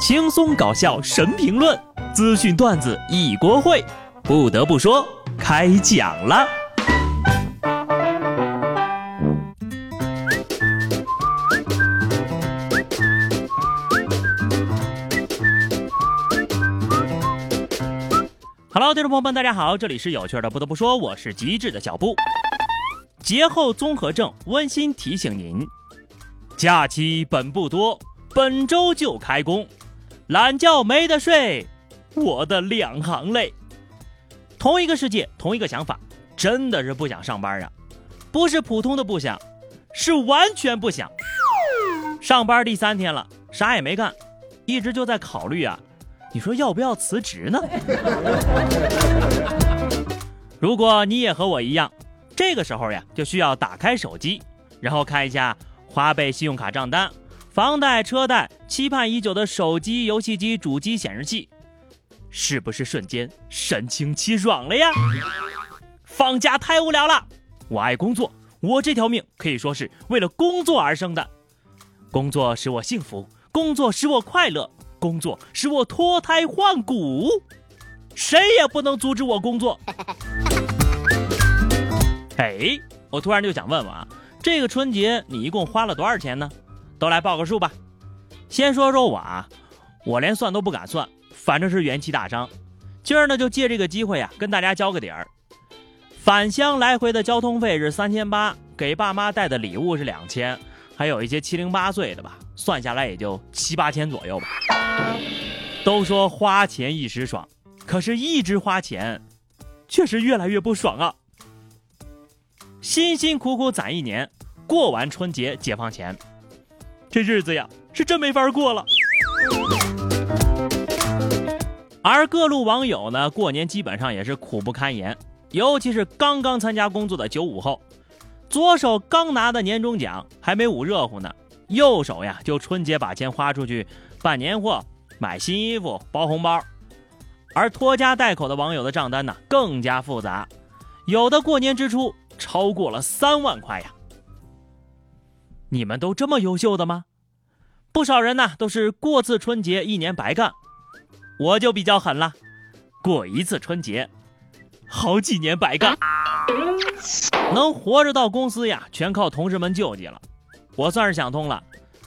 轻松搞笑神评论，资讯段子一锅烩。不得不说，开讲了。Hello，听众朋友们，大家好，这里是有趣的。不得不说，我是机智的小布。节后综合症温馨提醒您：假期本不多，本周就开工。懒觉没得睡，我的两行泪。同一个世界，同一个想法，真的是不想上班啊！不是普通的不想，是完全不想。上班第三天了，啥也没干，一直就在考虑啊，你说要不要辞职呢？如果你也和我一样，这个时候呀，就需要打开手机，然后看一下花呗、信用卡账单。房贷、车贷，期盼已久的手机、游戏机、主机、显示器，是不是瞬间神清气爽了呀？放假太无聊了，我爱工作，我这条命可以说是为了工作而生的。工作使我幸福，工作使我快乐，工作使我脱胎换骨，谁也不能阻止我工作。哎，我突然就想问问啊，这个春节你一共花了多少钱呢？都来报个数吧。先说说我啊，我连算都不敢算，反正是元气大伤。今儿呢，就借这个机会啊，跟大家交个底儿。返乡来回的交通费是三千八，给爸妈带的礼物是两千，还有一些七零八碎的吧，算下来也就七八千左右吧。都说花钱一时爽，可是一直花钱，确实越来越不爽啊。辛辛苦苦攒一年，过完春节解放前。这日子呀，是真没法过了。而各路网友呢，过年基本上也是苦不堪言，尤其是刚刚参加工作的九五后，左手刚拿的年终奖还没捂热乎呢，右手呀就春节把钱花出去办年货、买新衣服、包红包。而拖家带口的网友的账单呢，更加复杂，有的过年支出超过了三万块呀。你们都这么优秀的吗？不少人呢都是过次春节一年白干，我就比较狠了，过一次春节，好几年白干，能活着到公司呀，全靠同事们救济了。我算是想通了，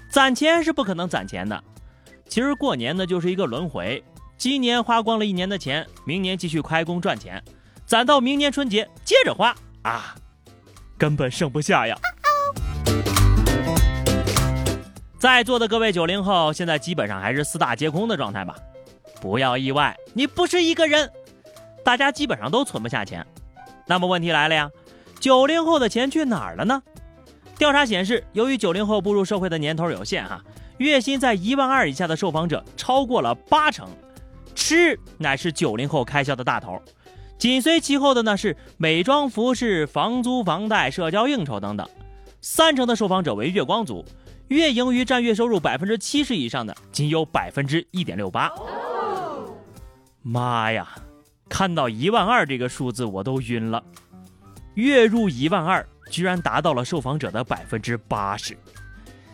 攒钱是不可能攒钱的。其实过年呢就是一个轮回，今年花光了一年的钱，明年继续开工赚钱，攒到明年春节接着花啊，根本剩不下呀。在座的各位九零后，现在基本上还是四大皆空的状态吧？不要意外，你不是一个人，大家基本上都存不下钱。那么问题来了呀，九零后的钱去哪儿了呢？调查显示，由于九零后步入社会的年头有限，哈，月薪在一万二以下的受访者超过了八成，吃乃是九零后开销的大头，紧随其后的呢是美妆、服饰、房租、房贷、社交应酬等等，三成的受访者为月光族。月盈余占月收入百分之七十以上的仅有百分之一点六八。妈呀，看到一万二这个数字我都晕了。月入一万二居然达到了受访者的百分之八十。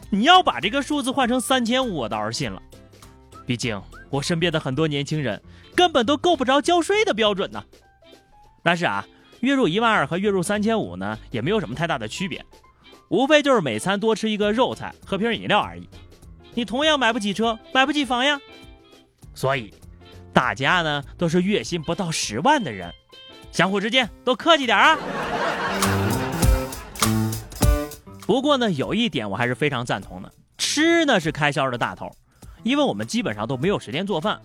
你要把这个数字换成三千五，我倒是信了。毕竟我身边的很多年轻人根本都够不着交税的标准呢。但是啊，月入一万二和月入三千五呢，也没有什么太大的区别。无非就是每餐多吃一个肉菜，喝瓶饮料而已。你同样买不起车，买不起房呀。所以，大家呢都是月薪不到十万的人，相互之间都客气点啊。不过呢，有一点我还是非常赞同的，吃呢是开销的大头，因为我们基本上都没有时间做饭，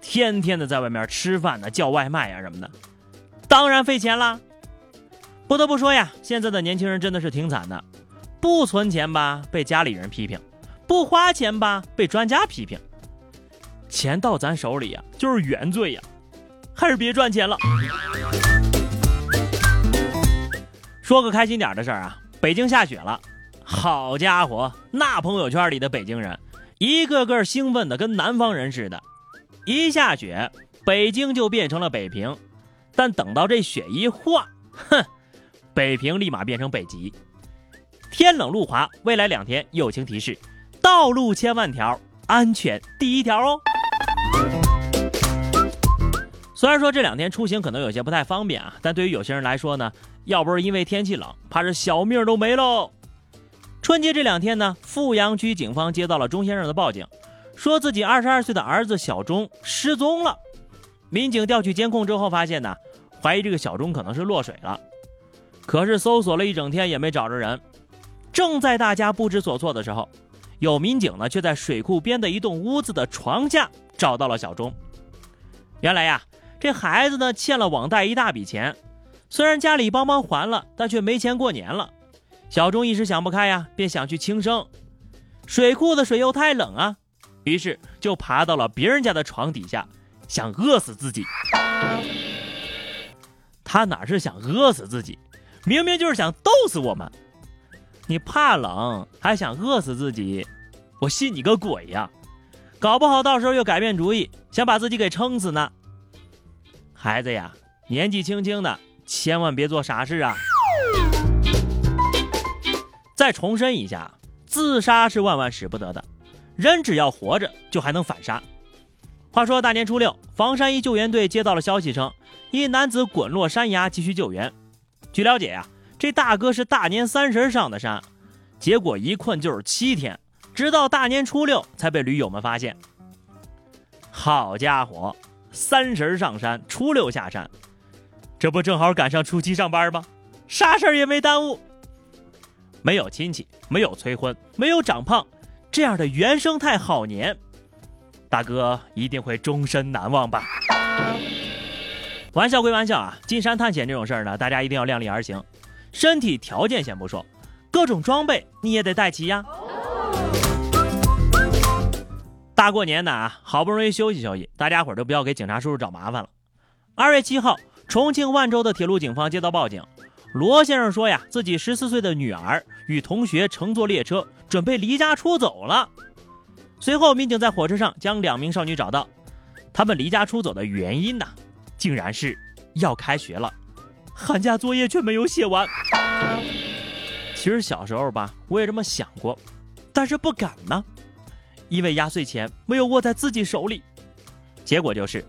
天天的在外面吃饭呢，叫外卖呀什么的，当然费钱啦。不得不说呀，现在的年轻人真的是挺惨的。不存钱吧，被家里人批评；不花钱吧，被专家批评。钱到咱手里呀，就是原罪呀，还是别赚钱了。说个开心点的事儿啊，北京下雪了，好家伙，那朋友圈里的北京人，一个个兴奋的跟南方人似的。一下雪，北京就变成了北平，但等到这雪一化，哼，北平立马变成北极。天冷路滑，未来两天友情提示：道路千万条，安全第一条哦。虽然说这两天出行可能有些不太方便啊，但对于有些人来说呢，要不是因为天气冷，怕是小命都没喽。春节这两天呢，富阳区警方接到了钟先生的报警，说自己二十二岁的儿子小钟失踪了。民警调取监控之后发现呢，怀疑这个小钟可能是落水了。可是搜索了一整天也没找着人。正在大家不知所措的时候，有民警呢却在水库边的一栋屋子的床下找到了小钟。原来呀。这孩子呢欠了网贷一大笔钱，虽然家里帮忙还了，但却没钱过年了。小钟一时想不开呀，便想去轻生。水库的水又太冷啊，于是就爬到了别人家的床底下，想饿死自己。他哪是想饿死自己，明明就是想逗死我们。你怕冷还想饿死自己，我信你个鬼呀！搞不好到时候又改变主意，想把自己给撑死呢。孩子呀，年纪轻轻的，千万别做傻事啊！再重申一下，自杀是万万使不得的。人只要活着，就还能反杀。话说大年初六，房山一救援队接到了消息称，一男子滚落山崖，急需救援。据了解呀，这大哥是大年三十上的山，结果一困就是七天，直到大年初六才被驴友们发现。好家伙！三十上山，初六下山，这不正好赶上初七上班吗？啥事儿也没耽误。没有亲戚，没有催婚，没有长胖，这样的原生态好年，大哥一定会终身难忘吧？玩笑归玩笑啊，进山探险这种事儿呢，大家一定要量力而行。身体条件先不说，各种装备你也得带齐呀。大过年的啊，好不容易休息休息，大家伙儿都不要给警察叔叔找麻烦了。二月七号，重庆万州的铁路警方接到报警，罗先生说呀，自己十四岁的女儿与同学乘坐列车，准备离家出走了。随后，民警在火车上将两名少女找到，他们离家出走的原因呢，竟然是要开学了，寒假作业却没有写完。其实小时候吧，我也这么想过，但是不敢呢。因为压岁钱没有握在自己手里，结果就是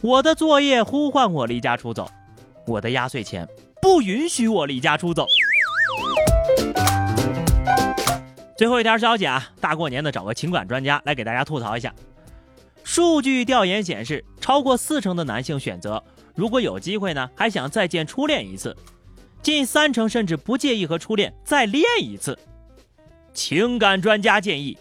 我的作业呼唤我离家出走，我的压岁钱不允许我离家出走。最后一条消息啊，大过年的找个情感专家来给大家吐槽一下。数据调研显示，超过四成的男性选择如果有机会呢，还想再见初恋一次，近三成甚至不介意和初恋再恋一次。情感专家建议。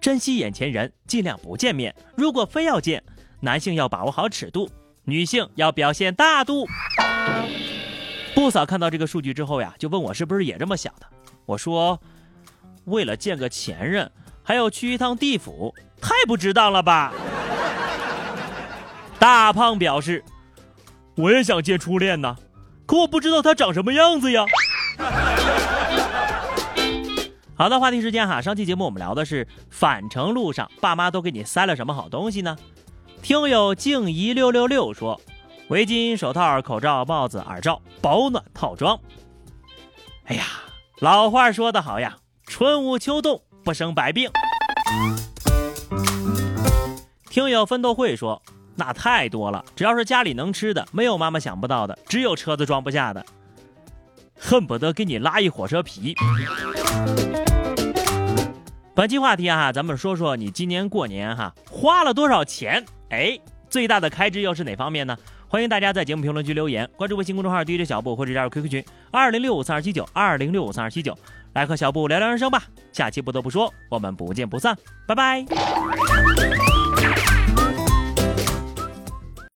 珍惜眼前人，尽量不见面。如果非要见，男性要把握好尺度，女性要表现大度。不嫂看到这个数据之后呀，就问我是不是也这么想的。我说，为了见个前任，还要去一趟地府，太不值当了吧？大胖表示，我也想见初恋呢，可我不知道他长什么样子呀。好的，话题时间哈，上期节目我们聊的是返程路上爸妈都给你塞了什么好东西呢？听友静怡六六六说，围巾、手套、口罩、帽子、耳罩，保暖套装。哎呀，老话说得好呀，春捂秋冻不生百病。听友奋斗会说，那太多了，只要是家里能吃的，没有妈妈想不到的，只有车子装不下的，恨不得给你拉一火车皮。本期话题啊，咱们说说你今年过年哈花了多少钱？哎，最大的开支又是哪方面呢？欢迎大家在节目评论区留言，关注微信公众号 DJ 小布或者加入 QQ 群二零六五三二七九二零六五三二七九，来和小布聊聊人生吧。下期不得不说，我们不见不散，拜拜。